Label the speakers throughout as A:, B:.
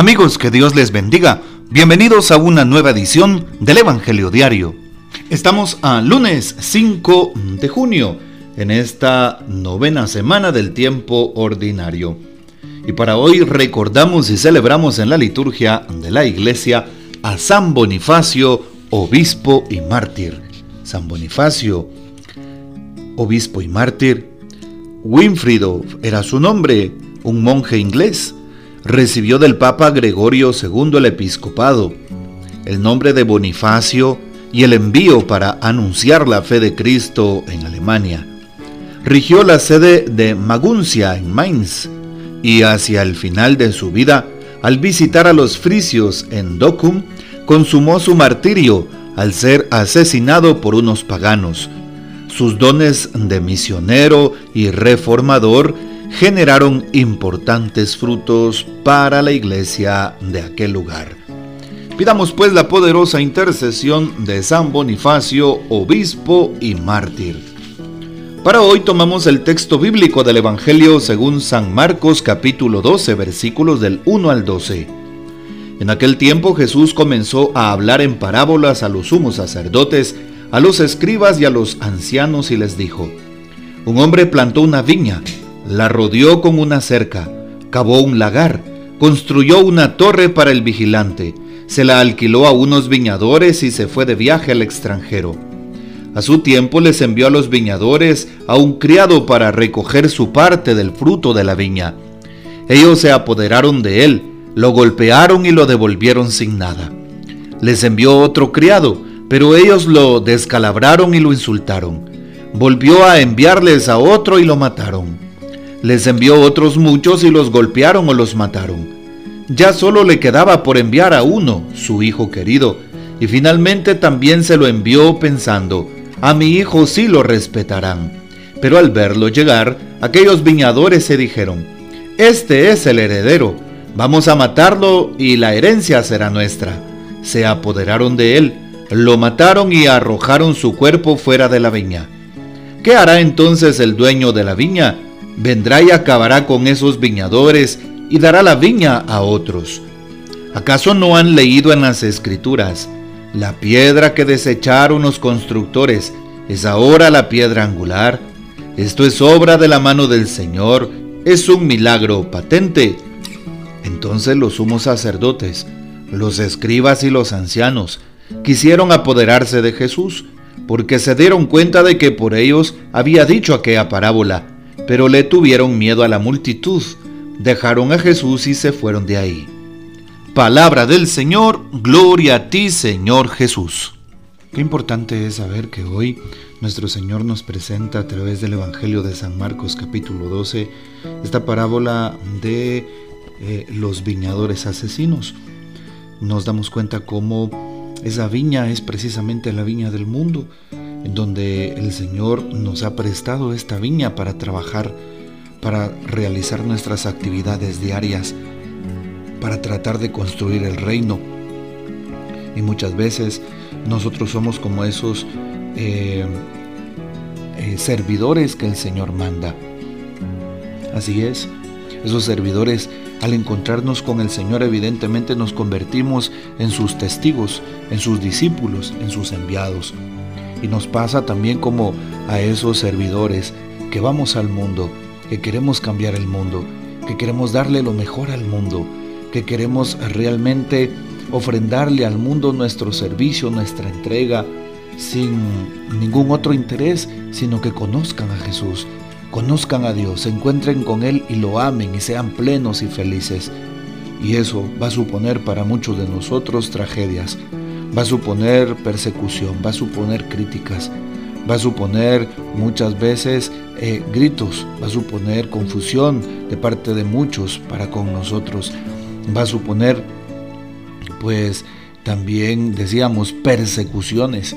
A: Amigos, que Dios les bendiga. Bienvenidos a una nueva edición del Evangelio Diario. Estamos a lunes 5 de junio, en esta novena semana del tiempo ordinario. Y para hoy recordamos y celebramos en la liturgia de la iglesia a San Bonifacio, obispo y mártir. San Bonifacio, obispo y mártir. Winfrido era su nombre, un monje inglés recibió del Papa Gregorio II el episcopado, el nombre de Bonifacio y el envío para anunciar la fe de Cristo en Alemania. Rigió la sede de Maguncia en Mainz y hacia el final de su vida, al visitar a los frisios en Docum, consumó su martirio al ser asesinado por unos paganos. Sus dones de misionero y reformador generaron importantes frutos para la iglesia de aquel lugar. Pidamos pues la poderosa intercesión de San Bonifacio, obispo y mártir. Para hoy tomamos el texto bíblico del Evangelio según San Marcos capítulo 12 versículos del 1 al 12. En aquel tiempo Jesús comenzó a hablar en parábolas a los sumos sacerdotes, a los escribas y a los ancianos y les dijo, Un hombre plantó una viña la rodeó con una cerca, cavó un lagar, construyó una torre para el vigilante, se la alquiló a unos viñadores y se fue de viaje al extranjero. A su tiempo les envió a los viñadores a un criado para recoger su parte del fruto de la viña. Ellos se apoderaron de él, lo golpearon y lo devolvieron sin nada. Les envió otro criado, pero ellos lo descalabraron y lo insultaron. Volvió a enviarles a otro y lo mataron les envió otros muchos y los golpearon o los mataron. Ya solo le quedaba por enviar a uno, su hijo querido, y finalmente también se lo envió pensando, a mi hijo sí lo respetarán. Pero al verlo llegar, aquellos viñadores se dijeron, Este es el heredero, vamos a matarlo y la herencia será nuestra. Se apoderaron de él, lo mataron y arrojaron su cuerpo fuera de la viña. ¿Qué hará entonces el dueño de la viña? Vendrá y acabará con esos viñadores y dará la viña a otros. ¿Acaso no han leído en las escrituras? La piedra que desecharon los constructores es ahora la piedra angular. Esto es obra de la mano del Señor, es un milagro patente. Entonces los sumos sacerdotes, los escribas y los ancianos quisieron apoderarse de Jesús, porque se dieron cuenta de que por ellos había dicho aquella parábola pero le tuvieron miedo a la multitud, dejaron a Jesús y se fueron de ahí. Palabra del Señor, gloria a ti Señor Jesús. Qué importante es saber que hoy nuestro Señor nos presenta a través del Evangelio de San Marcos capítulo 12 esta parábola de eh, los viñadores asesinos. Nos damos cuenta cómo esa viña es precisamente la viña del mundo, en donde el Señor nos ha prestado esta viña para trabajar, para realizar nuestras actividades diarias, para tratar de construir el reino. Y muchas veces nosotros somos como esos eh, eh, servidores que el Señor manda. Así es, esos servidores al encontrarnos con el Señor evidentemente nos convertimos en sus testigos, en sus discípulos, en sus enviados. Y nos pasa también como a esos servidores que vamos al mundo, que queremos cambiar el mundo, que queremos darle lo mejor al mundo, que queremos realmente ofrendarle al mundo nuestro servicio, nuestra entrega, sin ningún otro interés, sino que conozcan a Jesús, conozcan a Dios, se encuentren con Él y lo amen y sean plenos y felices. Y eso va a suponer para muchos de nosotros tragedias, va a suponer persecución, va a suponer críticas, va a suponer muchas veces eh, gritos, va a suponer confusión de parte de muchos para con nosotros, va a suponer pues también decíamos persecuciones.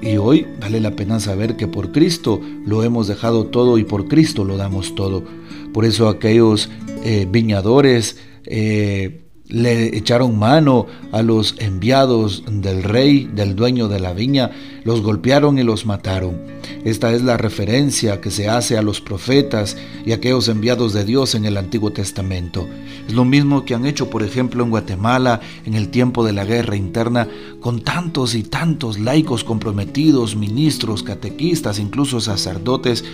A: Y hoy vale la pena saber que por Cristo lo hemos dejado todo y por Cristo lo damos todo. Por eso aquellos eh, viñadores eh, le echaron mano a los enviados del rey, del dueño de la viña, los golpearon y los mataron. Esta es la referencia que se hace a los profetas y aquellos enviados de Dios en el Antiguo Testamento. Es lo mismo que han hecho, por ejemplo, en Guatemala en el tiempo de la guerra interna, con tantos y tantos laicos comprometidos, ministros, catequistas, incluso sacerdotes,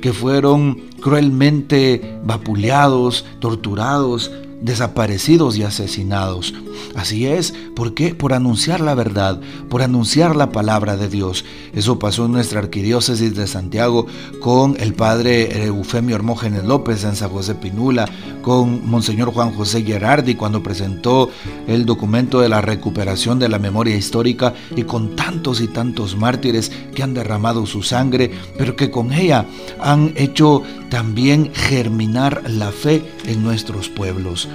A: que fueron cruelmente vapuleados, torturados, desaparecidos y asesinados. Así es, ¿por qué? Por anunciar la verdad, por anunciar la palabra de Dios. Eso pasó en nuestra arquidiócesis de Santiago con el padre Eufemio Hermógenes López en San José Pinula, con Monseñor Juan José Gerardi cuando presentó el documento de la recuperación de la memoria histórica y con tantos y tantos mártires que han derramado su sangre, pero que con ella han hecho también germinar la fe en nuestros pueblos.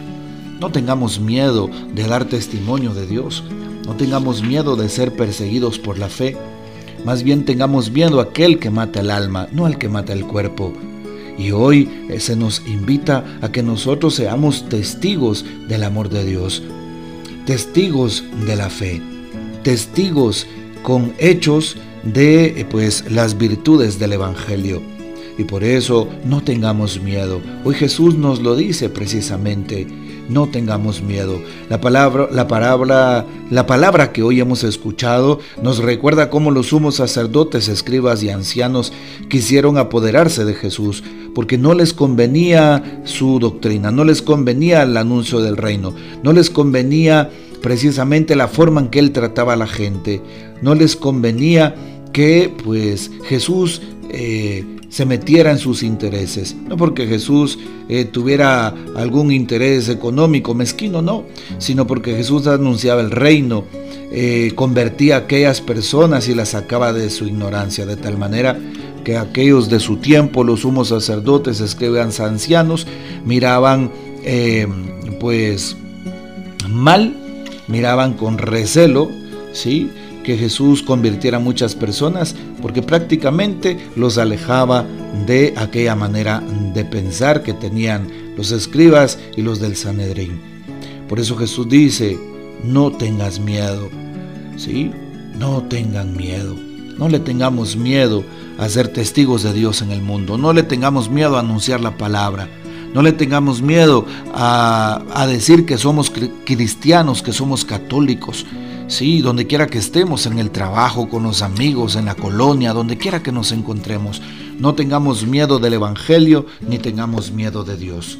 A: No tengamos miedo de dar testimonio de Dios. No tengamos miedo de ser perseguidos por la fe. Más bien tengamos miedo a aquel que mata el alma, no al que mata el cuerpo. Y hoy se nos invita a que nosotros seamos testigos del amor de Dios, testigos de la fe, testigos con hechos de eh, pues las virtudes del evangelio. Y por eso no tengamos miedo. Hoy Jesús nos lo dice precisamente no tengamos miedo. La palabra, la palabra, la palabra que hoy hemos escuchado nos recuerda cómo los sumos sacerdotes, escribas y ancianos quisieron apoderarse de Jesús, porque no les convenía su doctrina, no les convenía el anuncio del reino, no les convenía precisamente la forma en que él trataba a la gente, no les convenía que pues Jesús eh, se metiera en sus intereses. No porque Jesús eh, tuviera algún interés económico mezquino, no, sino porque Jesús anunciaba el reino, eh, convertía a aquellas personas y las sacaba de su ignorancia, de tal manera que aquellos de su tiempo, los sumos sacerdotes, escribían ancianos, miraban pues mal, miraban con recelo, ¿sí? Que Jesús convirtiera a muchas personas porque prácticamente los alejaba de aquella manera de pensar que tenían los escribas y los del Sanedrín. Por eso Jesús dice, no tengas miedo, ¿sí? No tengan miedo. No le tengamos miedo a ser testigos de Dios en el mundo. No le tengamos miedo a anunciar la palabra. No le tengamos miedo a, a decir que somos cristianos, que somos católicos. Sí, donde quiera que estemos, en el trabajo, con los amigos, en la colonia, donde quiera que nos encontremos, no tengamos miedo del Evangelio ni tengamos miedo de Dios.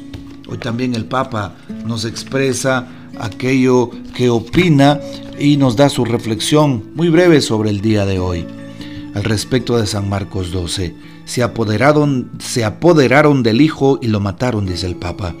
A: Hoy también el Papa nos expresa aquello que opina y nos da su reflexión muy breve sobre el día de hoy. Al respecto de San Marcos 12, se apoderaron, se apoderaron del Hijo y lo mataron, dice el Papa.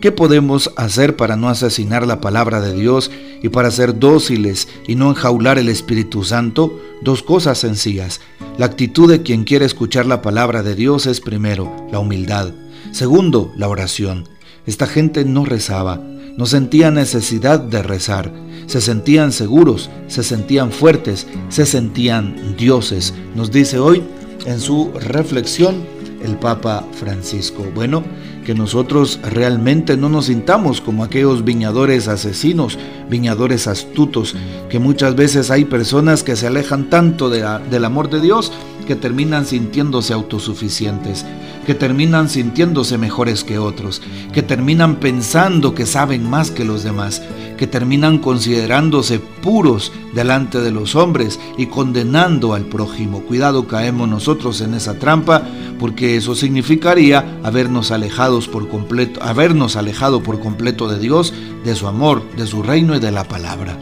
A: ¿Qué podemos hacer para no asesinar la palabra de Dios y para ser dóciles y no enjaular el Espíritu Santo? Dos cosas sencillas. La actitud de quien quiere escuchar la palabra de Dios es primero, la humildad. Segundo, la oración. Esta gente no rezaba, no sentía necesidad de rezar. Se sentían seguros, se sentían fuertes, se sentían dioses. Nos dice hoy en su reflexión el Papa Francisco. Bueno, que nosotros realmente no nos sintamos como aquellos viñadores asesinos, viñadores astutos, que muchas veces hay personas que se alejan tanto del amor de Dios que terminan sintiéndose autosuficientes, que terminan sintiéndose mejores que otros, que terminan pensando que saben más que los demás, que terminan considerándose puros delante de los hombres y condenando al prójimo. Cuidado, caemos nosotros en esa trampa, porque eso significaría habernos alejados por completo, habernos alejado por completo de Dios, de su amor, de su reino y de la palabra.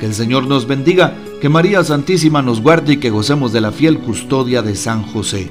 A: Que el Señor nos bendiga, que María Santísima nos guarde y que gocemos de la fiel custodia de San José.